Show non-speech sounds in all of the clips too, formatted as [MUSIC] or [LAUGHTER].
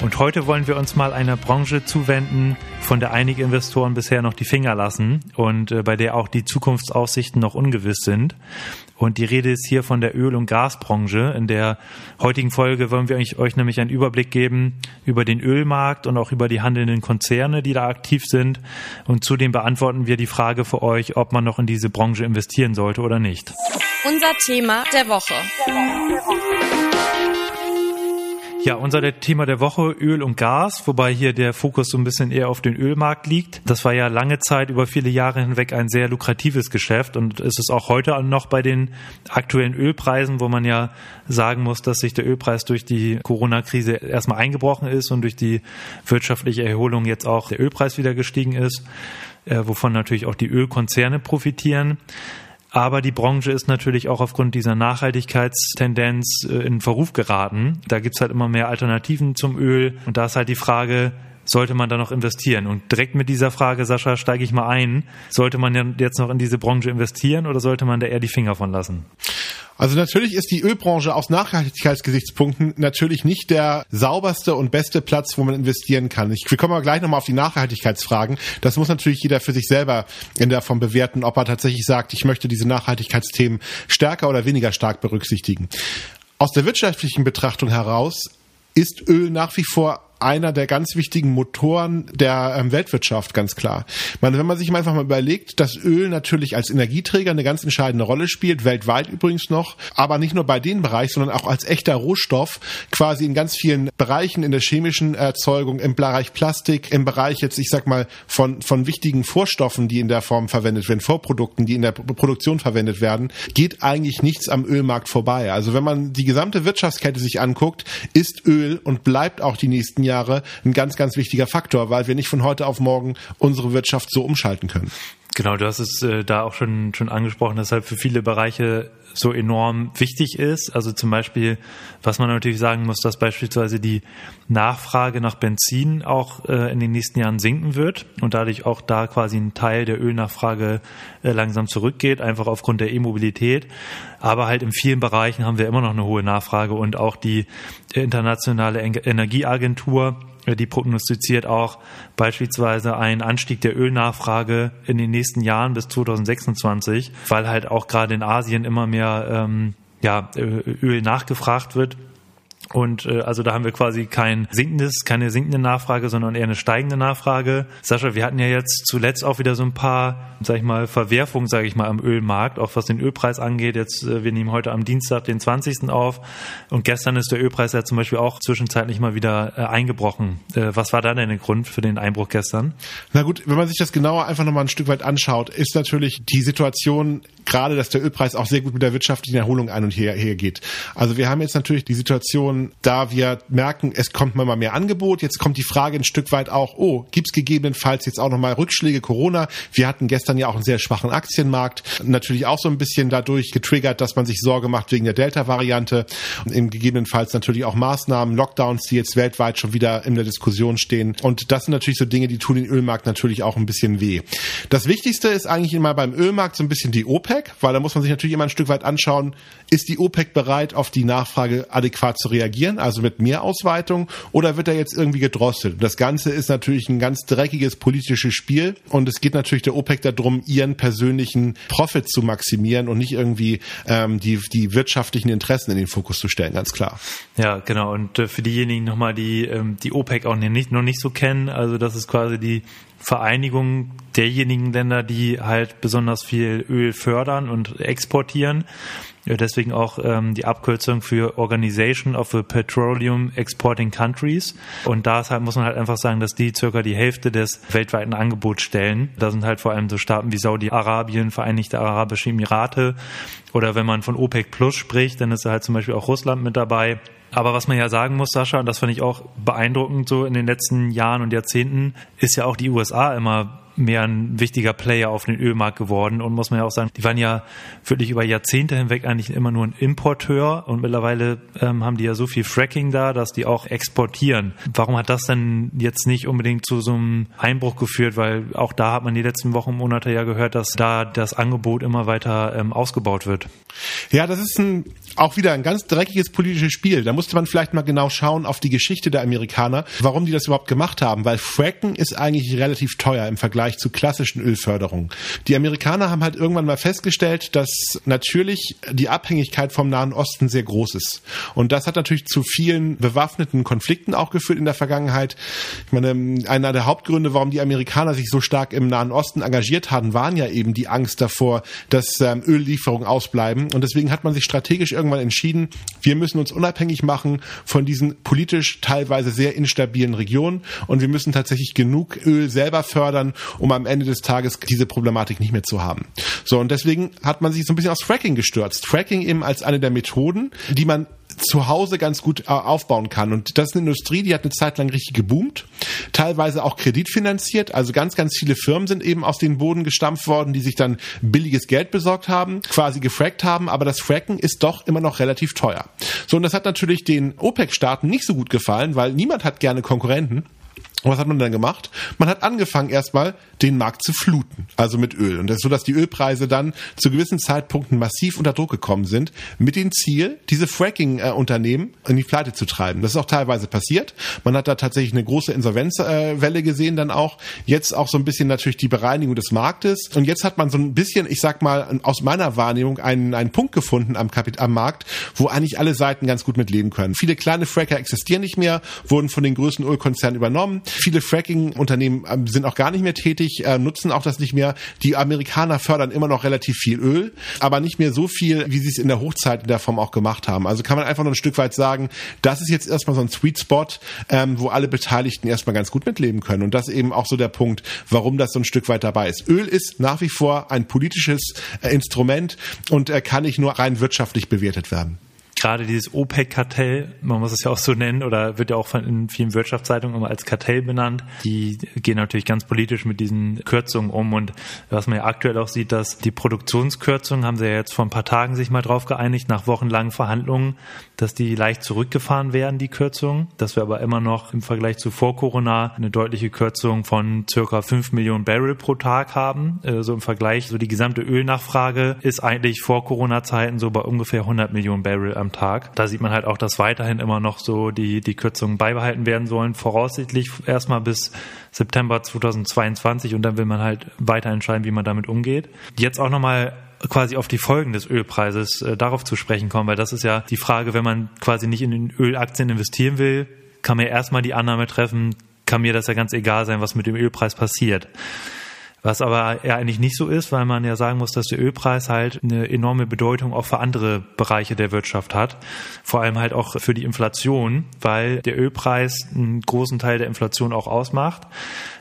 Und heute wollen wir uns mal einer Branche zuwenden, von der einige Investoren bisher noch die Finger lassen und äh, bei der auch die Zukunftsaussichten noch ungewiss sind. Und die Rede ist hier von der Öl- und Gasbranche. In der heutigen Folge wollen wir euch nämlich einen Überblick geben über den Ölmarkt und auch über die handelnden Konzerne, die da aktiv sind. Und zudem beantworten wir die Frage für euch, ob man noch in diese Branche investieren sollte oder nicht. Unser Thema der Woche. Der Woche. Ja, unser Thema der Woche Öl und Gas, wobei hier der Fokus so ein bisschen eher auf den Ölmarkt liegt. Das war ja lange Zeit über viele Jahre hinweg ein sehr lukratives Geschäft und ist es auch heute noch bei den aktuellen Ölpreisen, wo man ja sagen muss, dass sich der Ölpreis durch die Corona-Krise erstmal eingebrochen ist und durch die wirtschaftliche Erholung jetzt auch der Ölpreis wieder gestiegen ist, äh, wovon natürlich auch die Ölkonzerne profitieren. Aber die Branche ist natürlich auch aufgrund dieser Nachhaltigkeitstendenz äh, in Verruf geraten. Da gibt's halt immer mehr Alternativen zum Öl. Und da ist halt die Frage, sollte man da noch investieren? Und direkt mit dieser Frage, Sascha, steige ich mal ein. Sollte man jetzt noch in diese Branche investieren oder sollte man da eher die Finger von lassen? Also natürlich ist die Ölbranche aus Nachhaltigkeitsgesichtspunkten natürlich nicht der sauberste und beste Platz, wo man investieren kann. Ich, wir kommen aber gleich nochmal auf die Nachhaltigkeitsfragen. Das muss natürlich jeder für sich selber in Form bewerten, ob er tatsächlich sagt, ich möchte diese Nachhaltigkeitsthemen stärker oder weniger stark berücksichtigen. Aus der wirtschaftlichen Betrachtung heraus ist Öl nach wie vor einer der ganz wichtigen Motoren der ähm, Weltwirtschaft, ganz klar. meine, wenn man sich einfach mal überlegt, dass Öl natürlich als Energieträger eine ganz entscheidende Rolle spielt, weltweit übrigens noch, aber nicht nur bei dem Bereich, sondern auch als echter Rohstoff, quasi in ganz vielen Bereichen in der chemischen Erzeugung, im Bereich Plastik, im Bereich jetzt, ich sag mal, von, von wichtigen Vorstoffen, die in der Form verwendet werden, Vorprodukten, die in der Produktion verwendet werden, geht eigentlich nichts am Ölmarkt vorbei. Also wenn man die gesamte Wirtschaftskette sich anguckt, ist Öl und bleibt auch die nächsten Jahre Jahre ein ganz, ganz wichtiger Faktor, weil wir nicht von heute auf morgen unsere Wirtschaft so umschalten können. Genau, du hast es äh, da auch schon, schon angesprochen, dass halt für viele Bereiche so enorm wichtig ist. Also zum Beispiel, was man natürlich sagen muss, dass beispielsweise die Nachfrage nach Benzin auch äh, in den nächsten Jahren sinken wird und dadurch auch da quasi ein Teil der Ölnachfrage äh, langsam zurückgeht, einfach aufgrund der E-Mobilität. Aber halt in vielen Bereichen haben wir immer noch eine hohe Nachfrage und auch die internationale Energieagentur die prognostiziert auch beispielsweise einen Anstieg der Ölnachfrage in den nächsten Jahren bis 2026, weil halt auch gerade in Asien immer mehr ähm, ja, Öl nachgefragt wird und äh, also da haben wir quasi kein sinkendes, keine sinkende Nachfrage, sondern eher eine steigende Nachfrage. Sascha, wir hatten ja jetzt zuletzt auch wieder so ein paar, sag ich mal, Verwerfungen, sage ich mal, am Ölmarkt, auch was den Ölpreis angeht. Jetzt, äh, wir nehmen heute am Dienstag den 20. auf und gestern ist der Ölpreis ja zum Beispiel auch zwischenzeitlich mal wieder äh, eingebrochen. Äh, was war da denn der Grund für den Einbruch gestern? Na gut, wenn man sich das genauer einfach nochmal ein Stück weit anschaut, ist natürlich die Situation gerade, dass der Ölpreis auch sehr gut mit der wirtschaftlichen Erholung ein und her, her geht. Also wir haben jetzt natürlich die Situation, da wir merken, es kommt mal mehr Angebot. Jetzt kommt die Frage ein Stück weit auch, oh, gibt es gegebenenfalls jetzt auch nochmal Rückschläge Corona? Wir hatten gestern ja auch einen sehr schwachen Aktienmarkt. Natürlich auch so ein bisschen dadurch getriggert, dass man sich Sorge macht wegen der Delta-Variante. Und gegebenenfalls natürlich auch Maßnahmen, Lockdowns, die jetzt weltweit schon wieder in der Diskussion stehen. Und das sind natürlich so Dinge, die tun den Ölmarkt natürlich auch ein bisschen weh. Das Wichtigste ist eigentlich immer beim Ölmarkt so ein bisschen die. OPEC, weil da muss man sich natürlich immer ein Stück weit anschauen, ist die OPEC bereit, auf die Nachfrage adäquat zu reagieren, also mit mehr Ausweitung, oder wird er jetzt irgendwie gedrosselt? Das Ganze ist natürlich ein ganz dreckiges politisches Spiel und es geht natürlich der OPEC darum, ihren persönlichen Profit zu maximieren und nicht irgendwie ähm, die, die wirtschaftlichen Interessen in den Fokus zu stellen, ganz klar. Ja, genau. Und äh, für diejenigen nochmal, die ähm, die OPEC auch nicht, noch nicht so kennen, also das ist quasi die Vereinigung derjenigen Länder, die halt besonders viel Öl fördern und exportieren. Deswegen auch ähm, die Abkürzung für Organization of the Petroleum Exporting Countries. Und da halt, muss man halt einfach sagen, dass die circa die Hälfte des weltweiten Angebots stellen. Da sind halt vor allem so Staaten wie Saudi-Arabien, Vereinigte Arabische Emirate. Oder wenn man von OPEC Plus spricht, dann ist da halt zum Beispiel auch Russland mit dabei. Aber was man ja sagen muss, Sascha, und das fand ich auch beeindruckend so in den letzten Jahren und Jahrzehnten, ist ja auch die USA immer mehr ein wichtiger Player auf den Ölmarkt geworden und muss man ja auch sagen, die waren ja wirklich über Jahrzehnte hinweg eigentlich immer nur ein Importeur und mittlerweile ähm, haben die ja so viel Fracking da, dass die auch exportieren. Warum hat das denn jetzt nicht unbedingt zu so einem Einbruch geführt? Weil auch da hat man die letzten Wochen Monate ja gehört, dass da das Angebot immer weiter ähm, ausgebaut wird. Ja, das ist ein, auch wieder ein ganz dreckiges politisches Spiel. Da musste man vielleicht mal genau schauen auf die Geschichte der Amerikaner, warum die das überhaupt gemacht haben. Weil Fracken ist eigentlich relativ teuer im Vergleich zu klassischen Ölförderungen. Die Amerikaner haben halt irgendwann mal festgestellt, dass natürlich die Abhängigkeit vom Nahen Osten sehr groß ist. Und das hat natürlich zu vielen bewaffneten Konflikten auch geführt in der Vergangenheit. Ich meine, einer der Hauptgründe, warum die Amerikaner sich so stark im Nahen Osten engagiert hatten, waren ja eben die Angst davor, dass ähm, Öllieferungen ausbleiben. Und deswegen hat man sich strategisch irgendwann entschieden, wir müssen uns unabhängig machen von diesen politisch teilweise sehr instabilen Regionen und wir müssen tatsächlich genug Öl selber fördern, um am Ende des Tages diese Problematik nicht mehr zu haben. So, und deswegen hat man sich so ein bisschen aus Fracking gestürzt. Fracking eben als eine der Methoden, die man zu Hause ganz gut äh, aufbauen kann. Und das ist eine Industrie, die hat eine Zeit lang richtig geboomt, teilweise auch kreditfinanziert. Also ganz, ganz viele Firmen sind eben aus dem Boden gestampft worden, die sich dann billiges Geld besorgt haben, quasi gefrackt haben. Aber das Fracken ist doch immer noch relativ teuer. So, und das hat natürlich den OPEC-Staaten nicht so gut gefallen, weil niemand hat gerne Konkurrenten. Und was hat man dann gemacht? Man hat angefangen erstmal den Markt zu fluten, also mit Öl. Und das ist so, dass die Ölpreise dann zu gewissen Zeitpunkten massiv unter Druck gekommen sind, mit dem Ziel, diese Fracking-Unternehmen in die Pleite zu treiben. Das ist auch teilweise passiert. Man hat da tatsächlich eine große Insolvenzwelle gesehen dann auch. Jetzt auch so ein bisschen natürlich die Bereinigung des Marktes. Und jetzt hat man so ein bisschen, ich sag mal, aus meiner Wahrnehmung einen, einen Punkt gefunden am, Kapit am Markt, wo eigentlich alle Seiten ganz gut mit leben können. Viele kleine Fracker existieren nicht mehr, wurden von den größten Ölkonzernen übernommen. Viele Fracking-Unternehmen ähm, sind auch gar nicht mehr tätig, äh, nutzen auch das nicht mehr. Die Amerikaner fördern immer noch relativ viel Öl, aber nicht mehr so viel, wie sie es in der Hochzeit in der Form auch gemacht haben. Also kann man einfach nur ein Stück weit sagen, das ist jetzt erstmal so ein Sweet Spot, ähm, wo alle Beteiligten erstmal ganz gut mitleben können. Und das eben auch so der Punkt, warum das so ein Stück weit dabei ist. Öl ist nach wie vor ein politisches äh, Instrument und äh, kann nicht nur rein wirtschaftlich bewertet werden gerade dieses OPEC-Kartell, man muss es ja auch so nennen, oder wird ja auch von, in vielen Wirtschaftszeitungen immer als Kartell benannt, die gehen natürlich ganz politisch mit diesen Kürzungen um. Und was man ja aktuell auch sieht, dass die Produktionskürzungen haben sie ja jetzt vor ein paar Tagen sich mal drauf geeinigt, nach wochenlangen Verhandlungen, dass die leicht zurückgefahren werden, die Kürzungen. Dass wir aber immer noch im Vergleich zu vor Corona eine deutliche Kürzung von circa 5 Millionen Barrel pro Tag haben. Äh, so im Vergleich, so die gesamte Ölnachfrage ist eigentlich vor Corona-Zeiten so bei ungefähr 100 Millionen Barrel am Tag. Da sieht man halt auch, dass weiterhin immer noch so die, die Kürzungen beibehalten werden sollen. Voraussichtlich erstmal bis September 2022 und dann will man halt weiter entscheiden, wie man damit umgeht. Jetzt auch nochmal quasi auf die Folgen des Ölpreises äh, darauf zu sprechen kommen, weil das ist ja die Frage, wenn man quasi nicht in den Ölaktien investieren will, kann man ja erstmal die Annahme treffen, kann mir das ja ganz egal sein, was mit dem Ölpreis passiert. Was aber ja eigentlich nicht so ist, weil man ja sagen muss, dass der Ölpreis halt eine enorme Bedeutung auch für andere Bereiche der Wirtschaft hat. Vor allem halt auch für die Inflation, weil der Ölpreis einen großen Teil der Inflation auch ausmacht.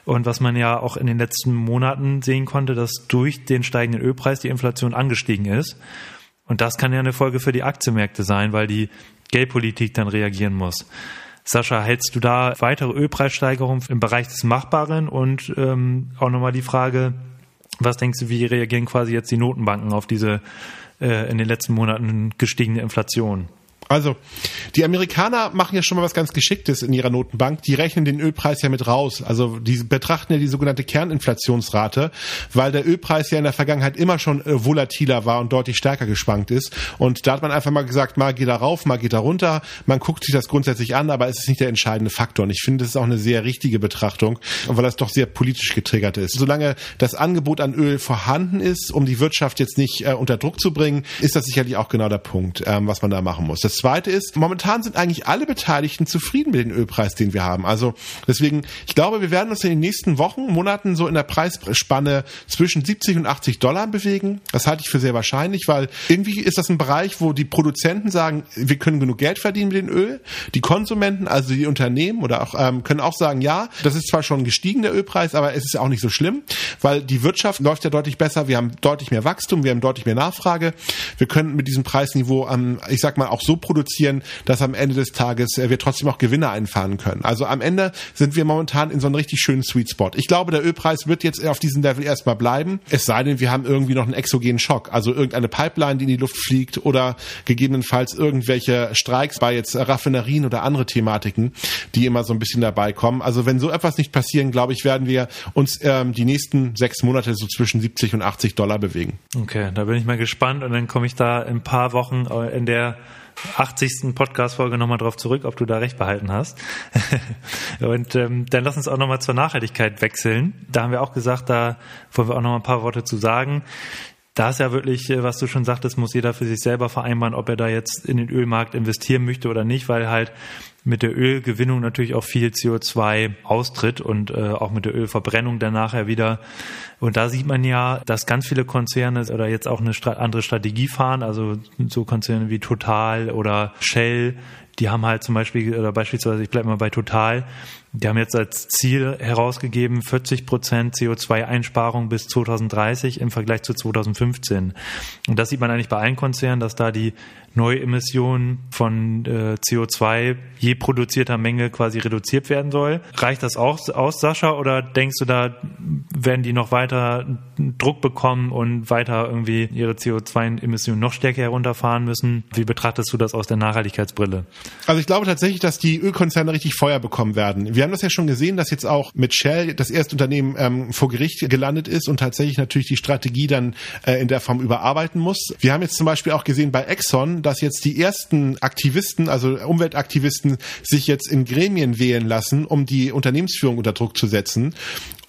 Und was man ja auch in den letzten Monaten sehen konnte, dass durch den steigenden Ölpreis die Inflation angestiegen ist. Und das kann ja eine Folge für die Aktienmärkte sein, weil die Geldpolitik dann reagieren muss. Sascha, hältst du da weitere Ölpreissteigerungen im Bereich des Machbaren? Und ähm, auch nochmal die Frage, was denkst du, wie reagieren quasi jetzt die Notenbanken auf diese äh, in den letzten Monaten gestiegene Inflation? Also, die Amerikaner machen ja schon mal was ganz Geschicktes in ihrer Notenbank. Die rechnen den Ölpreis ja mit raus. Also, die betrachten ja die sogenannte Kerninflationsrate, weil der Ölpreis ja in der Vergangenheit immer schon äh, volatiler war und deutlich stärker geschwankt ist. Und da hat man einfach mal gesagt, mal geht er rauf, mal geht er runter. Man guckt sich das grundsätzlich an, aber es ist nicht der entscheidende Faktor. Und ich finde, das ist auch eine sehr richtige Betrachtung, weil das doch sehr politisch getriggert ist. Solange das Angebot an Öl vorhanden ist, um die Wirtschaft jetzt nicht äh, unter Druck zu bringen, ist das sicherlich auch genau der Punkt, ähm, was man da machen muss. Das das zweite ist, momentan sind eigentlich alle Beteiligten zufrieden mit dem Ölpreis, den wir haben. Also deswegen, ich glaube, wir werden uns in den nächsten Wochen, Monaten so in der Preisspanne zwischen 70 und 80 Dollar bewegen. Das halte ich für sehr wahrscheinlich, weil irgendwie ist das ein Bereich, wo die Produzenten sagen, wir können genug Geld verdienen mit dem Öl. Die Konsumenten, also die Unternehmen oder auch, ähm, können auch sagen, ja, das ist zwar schon gestiegen, der Ölpreis, aber es ist auch nicht so schlimm, weil die Wirtschaft läuft ja deutlich besser. Wir haben deutlich mehr Wachstum, wir haben deutlich mehr Nachfrage. Wir können mit diesem Preisniveau, ähm, ich sag mal, auch so produzieren, dass am Ende des Tages äh, wir trotzdem auch Gewinne einfahren können. Also am Ende sind wir momentan in so einem richtig schönen Sweet Spot. Ich glaube, der Ölpreis wird jetzt auf diesem Level erstmal bleiben, es sei denn, wir haben irgendwie noch einen exogenen Schock, also irgendeine Pipeline, die in die Luft fliegt oder gegebenenfalls irgendwelche Streiks bei jetzt Raffinerien oder andere Thematiken, die immer so ein bisschen dabei kommen. Also wenn so etwas nicht passieren, glaube ich, werden wir uns ähm, die nächsten sechs Monate so zwischen 70 und 80 Dollar bewegen. Okay, da bin ich mal gespannt und dann komme ich da in ein paar Wochen äh, in der 80. Podcast-Folge nochmal drauf zurück, ob du da recht behalten hast. [LAUGHS] und ähm, dann lass uns auch nochmal zur Nachhaltigkeit wechseln. Da haben wir auch gesagt, da wollen wir auch noch ein paar Worte zu sagen. Da ist ja wirklich, äh, was du schon sagtest, muss jeder für sich selber vereinbaren, ob er da jetzt in den Ölmarkt investieren möchte oder nicht, weil halt mit der Ölgewinnung natürlich auch viel CO2 austritt und äh, auch mit der Ölverbrennung dann nachher wieder. Und da sieht man ja, dass ganz viele Konzerne oder jetzt auch eine andere Strategie fahren, also so Konzerne wie Total oder Shell, die haben halt zum Beispiel, oder beispielsweise, ich bleibe mal bei Total, die haben jetzt als Ziel herausgegeben 40 Prozent CO2-Einsparung bis 2030 im Vergleich zu 2015. Und das sieht man eigentlich bei allen Konzernen, dass da die Neuemissionen von äh, CO2 je produzierter Menge quasi reduziert werden soll. Reicht das auch aus, Sascha, oder denkst du, da werden die noch weiter Druck bekommen und weiter irgendwie ihre CO2-Emissionen noch stärker herunterfahren müssen? Wie betrachtest du das aus der Nachhaltigkeitsbrille? Also ich glaube tatsächlich, dass die Ölkonzerne richtig Feuer bekommen werden. Wir haben das ja schon gesehen, dass jetzt auch mit Shell das erste Unternehmen ähm, vor Gericht gelandet ist und tatsächlich natürlich die Strategie dann äh, in der Form überarbeiten muss. Wir haben jetzt zum Beispiel auch gesehen bei Exxon, dass jetzt die ersten Aktivisten, also Umweltaktivisten, sich jetzt in Gremien wählen lassen, um die Unternehmensführung unter Druck zu setzen.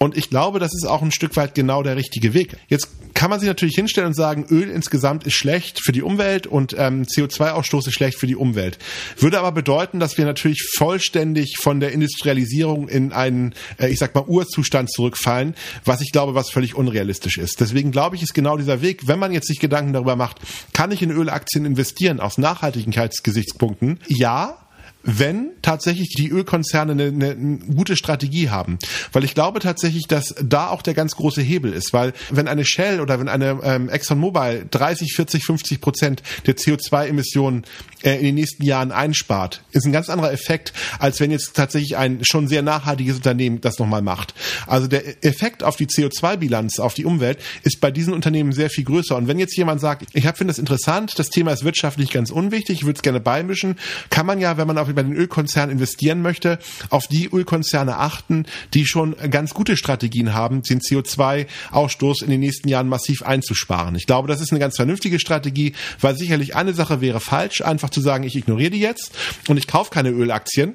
Und ich glaube, das ist auch ein Stück weit genau der richtige Weg. Jetzt kann man sich natürlich hinstellen und sagen, Öl insgesamt ist schlecht für die Umwelt und ähm, CO2-Ausstoß ist schlecht für die Umwelt. Würde aber bedeuten, dass wir natürlich vollständig von der Industrialisierung in einen, äh, ich sag mal, Urzustand zurückfallen, was ich glaube, was völlig unrealistisch ist. Deswegen glaube ich, ist genau dieser Weg, wenn man jetzt sich Gedanken darüber macht, kann ich in Ölaktien investieren aus Nachhaltigkeitsgesichtspunkten? Ja, wenn tatsächlich die Ölkonzerne eine, eine, gute Strategie haben. Weil ich glaube tatsächlich, dass da auch der ganz große Hebel ist. Weil wenn eine Shell oder wenn eine ähm, ExxonMobil 30, 40, 50 Prozent der CO2-Emissionen äh, in den nächsten Jahren einspart, ist ein ganz anderer Effekt, als wenn jetzt tatsächlich ein schon sehr nachhaltiges Unternehmen das nochmal macht. Also der Effekt auf die CO2-Bilanz, auf die Umwelt, ist bei diesen Unternehmen sehr viel größer. Und wenn jetzt jemand sagt, ich finde das interessant, das Thema ist wirtschaftlich ganz unwichtig, ich würde es gerne beimischen, kann man ja, wenn man auf bei den Ölkonzernen investieren möchte, auf die Ölkonzerne achten, die schon ganz gute Strategien haben, den CO2-Ausstoß in den nächsten Jahren massiv einzusparen. Ich glaube, das ist eine ganz vernünftige Strategie, weil sicherlich eine Sache wäre falsch, einfach zu sagen, ich ignoriere die jetzt und ich kaufe keine Ölaktien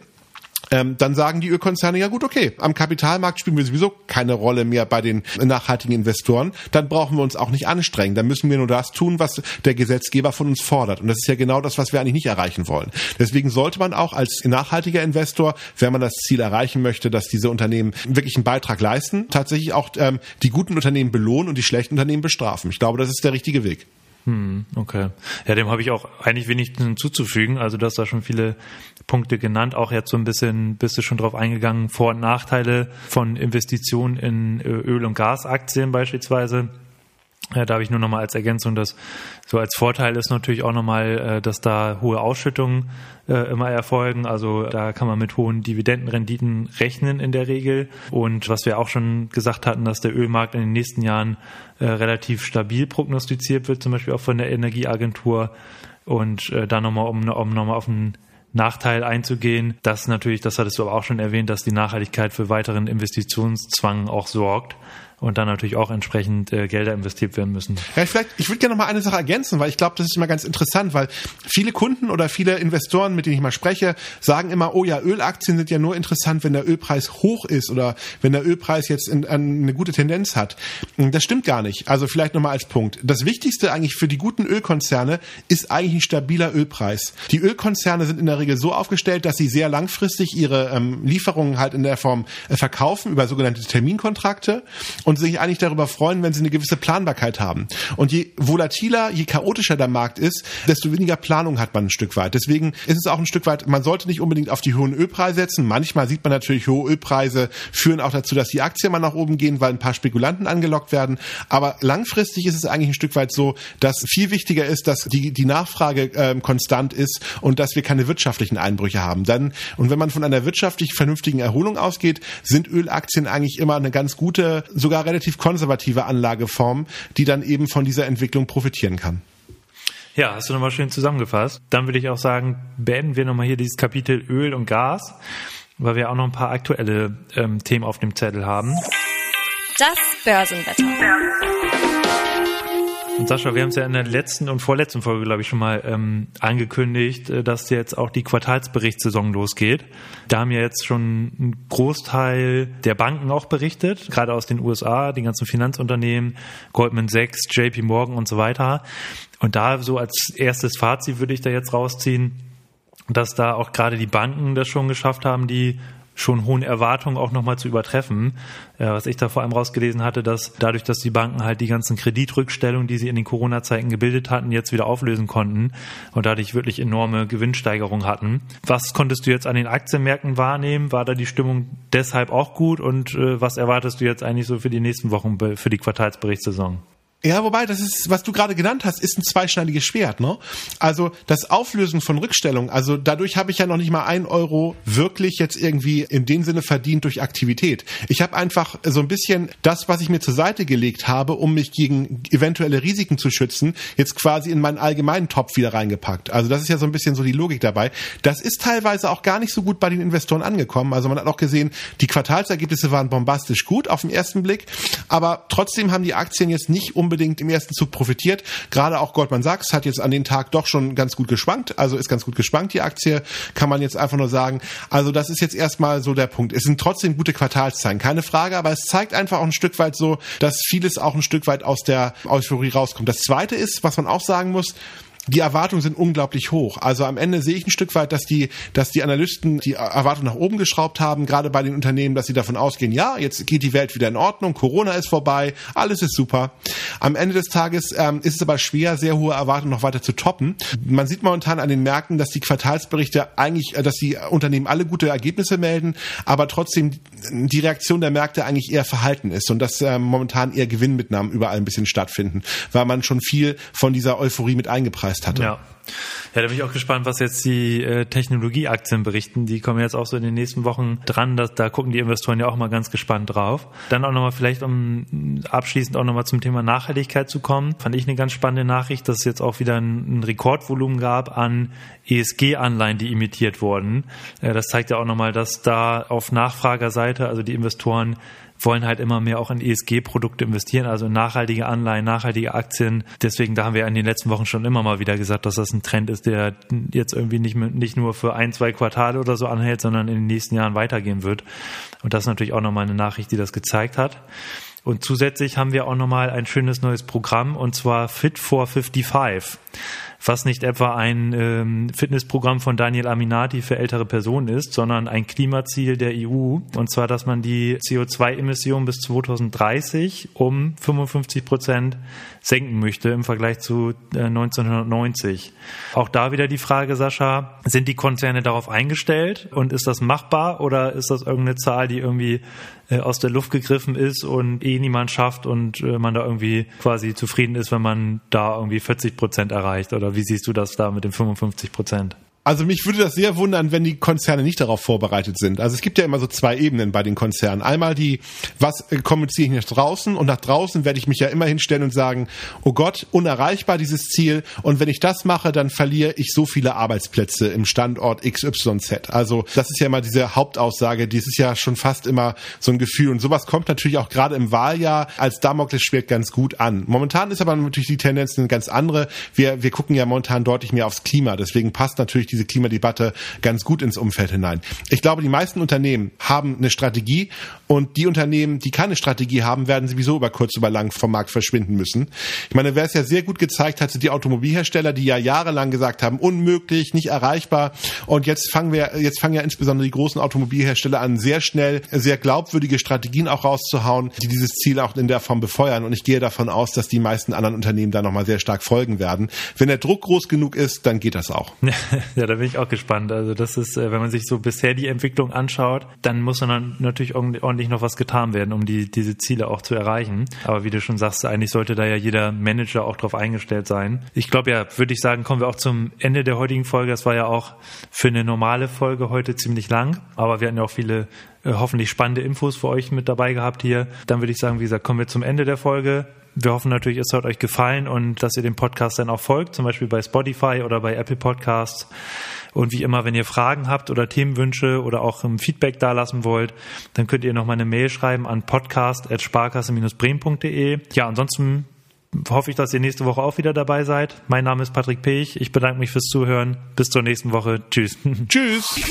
ähm, dann sagen die Ölkonzerne, ja gut, okay, am Kapitalmarkt spielen wir sowieso keine Rolle mehr bei den nachhaltigen Investoren, dann brauchen wir uns auch nicht anstrengen, dann müssen wir nur das tun, was der Gesetzgeber von uns fordert. Und das ist ja genau das, was wir eigentlich nicht erreichen wollen. Deswegen sollte man auch als nachhaltiger Investor, wenn man das Ziel erreichen möchte, dass diese Unternehmen wirklich einen Beitrag leisten, tatsächlich auch ähm, die guten Unternehmen belohnen und die schlechten Unternehmen bestrafen. Ich glaube, das ist der richtige Weg. Hm, okay. Ja, dem habe ich auch eigentlich wenig hinzuzufügen. Also du hast da schon viele Punkte genannt, auch jetzt so ein bisschen bist du schon drauf eingegangen, Vor- und Nachteile von Investitionen in Öl- und Gasaktien beispielsweise. Da habe ich nur nochmal als Ergänzung, dass so als Vorteil ist natürlich auch nochmal, äh, dass da hohe Ausschüttungen äh, immer erfolgen. Also da kann man mit hohen Dividendenrenditen rechnen in der Regel. Und was wir auch schon gesagt hatten, dass der Ölmarkt in den nächsten Jahren äh, relativ stabil prognostiziert wird, zum Beispiel auch von der Energieagentur. Und da nochmal, um, um nochmal auf einen Nachteil einzugehen, dass natürlich, das hattest du aber auch schon erwähnt, dass die Nachhaltigkeit für weiteren Investitionszwang auch sorgt und dann natürlich auch entsprechend äh, Gelder investiert werden müssen. Ja, vielleicht, ich würde gerne noch mal eine Sache ergänzen, weil ich glaube, das ist immer ganz interessant, weil viele Kunden oder viele Investoren, mit denen ich mal spreche, sagen immer, oh ja, Ölaktien sind ja nur interessant, wenn der Ölpreis hoch ist oder wenn der Ölpreis jetzt in, in, eine gute Tendenz hat. Das stimmt gar nicht. Also vielleicht noch mal als Punkt. Das Wichtigste eigentlich für die guten Ölkonzerne ist eigentlich ein stabiler Ölpreis. Die Ölkonzerne sind in der Regel so aufgestellt, dass sie sehr langfristig ihre ähm, Lieferungen halt in der Form äh, verkaufen über sogenannte Terminkontrakte sich eigentlich darüber freuen, wenn sie eine gewisse Planbarkeit haben. Und je volatiler, je chaotischer der Markt ist, desto weniger Planung hat man ein Stück weit. Deswegen ist es auch ein Stück weit, man sollte nicht unbedingt auf die hohen Ölpreise setzen. Manchmal sieht man natürlich, hohe Ölpreise führen auch dazu, dass die Aktien mal nach oben gehen, weil ein paar Spekulanten angelockt werden. Aber langfristig ist es eigentlich ein Stück weit so, dass viel wichtiger ist, dass die, die Nachfrage äh, konstant ist und dass wir keine wirtschaftlichen Einbrüche haben. Dann, und wenn man von einer wirtschaftlich vernünftigen Erholung ausgeht, sind Ölaktien eigentlich immer eine ganz gute, sogar relativ konservative Anlageform, die dann eben von dieser Entwicklung profitieren kann. Ja, hast du nochmal schön zusammengefasst. Dann würde ich auch sagen, beenden wir nochmal hier dieses Kapitel Öl und Gas, weil wir auch noch ein paar aktuelle ähm, Themen auf dem Zettel haben. Das Börsenwetter. Und Sascha, wir haben es ja in der letzten und vorletzten Folge, glaube ich, schon mal ähm, angekündigt, äh, dass jetzt auch die Quartalsberichtssaison losgeht. Da haben ja jetzt schon ein Großteil der Banken auch berichtet, gerade aus den USA, die ganzen Finanzunternehmen, Goldman Sachs, JP Morgan und so weiter. Und da so als erstes Fazit würde ich da jetzt rausziehen, dass da auch gerade die Banken das schon geschafft haben, die schon hohen Erwartungen auch nochmal zu übertreffen. Ja, was ich da vor allem rausgelesen hatte, dass dadurch, dass die Banken halt die ganzen Kreditrückstellungen, die sie in den Corona-Zeiten gebildet hatten, jetzt wieder auflösen konnten und dadurch wirklich enorme Gewinnsteigerungen hatten. Was konntest du jetzt an den Aktienmärkten wahrnehmen? War da die Stimmung deshalb auch gut und äh, was erwartest du jetzt eigentlich so für die nächsten Wochen für die Quartalsberichtssaison? Ja, wobei, das ist, was du gerade genannt hast, ist ein zweischneidiges Schwert, ne? Also das Auflösen von Rückstellungen, also dadurch habe ich ja noch nicht mal ein Euro wirklich jetzt irgendwie in dem Sinne verdient durch Aktivität. Ich habe einfach so ein bisschen das, was ich mir zur Seite gelegt habe, um mich gegen eventuelle Risiken zu schützen, jetzt quasi in meinen allgemeinen Topf wieder reingepackt. Also das ist ja so ein bisschen so die Logik dabei. Das ist teilweise auch gar nicht so gut bei den Investoren angekommen. Also man hat auch gesehen, die Quartalsergebnisse waren bombastisch gut auf den ersten Blick, aber trotzdem haben die Aktien jetzt nicht um unbedingt im ersten Zug profitiert. Gerade auch Goldman Sachs hat jetzt an den Tag doch schon ganz gut geschwankt, also ist ganz gut geschwankt die Aktie, kann man jetzt einfach nur sagen. Also das ist jetzt erstmal so der Punkt. Es sind trotzdem gute Quartalszahlen, keine Frage, aber es zeigt einfach auch ein Stück weit so, dass vieles auch ein Stück weit aus der Euphorie rauskommt. Das zweite ist, was man auch sagen muss, die Erwartungen sind unglaublich hoch. Also am Ende sehe ich ein Stück weit, dass die, dass die Analysten die Erwartungen nach oben geschraubt haben, gerade bei den Unternehmen, dass sie davon ausgehen, ja, jetzt geht die Welt wieder in Ordnung, Corona ist vorbei, alles ist super. Am Ende des Tages ähm, ist es aber schwer, sehr hohe Erwartungen noch weiter zu toppen. Man sieht momentan an den Märkten, dass die Quartalsberichte eigentlich, äh, dass die Unternehmen alle gute Ergebnisse melden, aber trotzdem die Reaktion der Märkte eigentlich eher verhalten ist und dass ähm, momentan eher Gewinnmitnahmen überall ein bisschen stattfinden, weil man schon viel von dieser Euphorie mit eingepreist Angst hatte. Ja. Ja, da bin ich auch gespannt, was jetzt die äh, Technologieaktien berichten. Die kommen jetzt auch so in den nächsten Wochen dran. Das, da gucken die Investoren ja auch mal ganz gespannt drauf. Dann auch nochmal vielleicht, um abschließend auch nochmal zum Thema Nachhaltigkeit zu kommen, fand ich eine ganz spannende Nachricht, dass es jetzt auch wieder ein, ein Rekordvolumen gab an ESG-Anleihen, die imitiert wurden. Äh, das zeigt ja auch nochmal, dass da auf Nachfragerseite, also die Investoren wollen halt immer mehr auch in ESG-Produkte investieren, also in nachhaltige Anleihen, nachhaltige Aktien. Deswegen, da haben wir in den letzten Wochen schon immer mal wieder gesagt, dass das ein Trend ist, der jetzt irgendwie nicht, nicht nur für ein, zwei Quartale oder so anhält, sondern in den nächsten Jahren weitergehen wird. Und das ist natürlich auch nochmal eine Nachricht, die das gezeigt hat. Und zusätzlich haben wir auch nochmal ein schönes neues Programm und zwar Fit for 55 was nicht etwa ein ähm, Fitnessprogramm von Daniel Aminati für ältere Personen ist, sondern ein Klimaziel der EU. Und zwar, dass man die CO2-Emissionen bis 2030 um 55 Prozent senken möchte im Vergleich zu äh, 1990. Auch da wieder die Frage, Sascha, sind die Konzerne darauf eingestellt und ist das machbar oder ist das irgendeine Zahl, die irgendwie äh, aus der Luft gegriffen ist und eh niemand schafft und äh, man da irgendwie quasi zufrieden ist, wenn man da irgendwie 40 Prozent erreicht? Oder wie siehst du das da mit den 55 Prozent? Also mich würde das sehr wundern, wenn die Konzerne nicht darauf vorbereitet sind. Also es gibt ja immer so zwei Ebenen bei den Konzernen. Einmal die, was äh, kommuniziere ich nach draußen und nach draußen werde ich mich ja immer hinstellen und sagen, oh Gott, unerreichbar dieses Ziel und wenn ich das mache, dann verliere ich so viele Arbeitsplätze im Standort XYZ. Also das ist ja immer diese Hauptaussage, die ist ja schon fast immer so ein Gefühl und sowas kommt natürlich auch gerade im Wahljahr als Damoklesschwert ganz gut an. Momentan ist aber natürlich die Tendenz eine ganz andere. Wir, wir gucken ja momentan deutlich mehr aufs Klima, deswegen passt natürlich diese Klimadebatte ganz gut ins Umfeld hinein. Ich glaube, die meisten Unternehmen haben eine Strategie und die Unternehmen, die keine Strategie haben, werden sowieso über kurz über lang vom Markt verschwinden müssen. Ich meine, wer es ja sehr gut gezeigt hat, sind die Automobilhersteller, die ja jahrelang gesagt haben, unmöglich, nicht erreichbar. Und jetzt fangen wir, jetzt fangen ja insbesondere die großen Automobilhersteller an, sehr schnell, sehr glaubwürdige Strategien auch rauszuhauen, die dieses Ziel auch in der Form befeuern. Und ich gehe davon aus, dass die meisten anderen Unternehmen da nochmal sehr stark folgen werden. Wenn der Druck groß genug ist, dann geht das auch. [LAUGHS] Ja, da bin ich auch gespannt. Also das ist, äh, wenn man sich so bisher die Entwicklung anschaut, dann muss dann natürlich ordentlich noch was getan werden, um die, diese Ziele auch zu erreichen. Aber wie du schon sagst, eigentlich sollte da ja jeder Manager auch drauf eingestellt sein. Ich glaube ja, würde ich sagen, kommen wir auch zum Ende der heutigen Folge. Das war ja auch für eine normale Folge heute ziemlich lang, aber wir hatten ja auch viele äh, hoffentlich spannende Infos für euch mit dabei gehabt hier. Dann würde ich sagen, wie gesagt, kommen wir zum Ende der Folge. Wir hoffen natürlich, es hat euch gefallen und dass ihr dem Podcast dann auch folgt, zum Beispiel bei Spotify oder bei Apple Podcasts. Und wie immer, wenn ihr Fragen habt oder Themenwünsche oder auch ein Feedback dalassen wollt, dann könnt ihr nochmal eine Mail schreiben an podcast.sparkasse-bremen.de. Ja, ansonsten hoffe ich, dass ihr nächste Woche auch wieder dabei seid. Mein Name ist Patrick Pech. Ich bedanke mich fürs Zuhören. Bis zur nächsten Woche. Tschüss. [LAUGHS] Tschüss.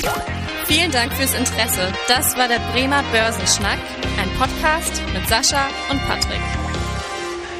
Vielen Dank fürs Interesse. Das war der Bremer Börsenschnack, ein Podcast mit Sascha und Patrick.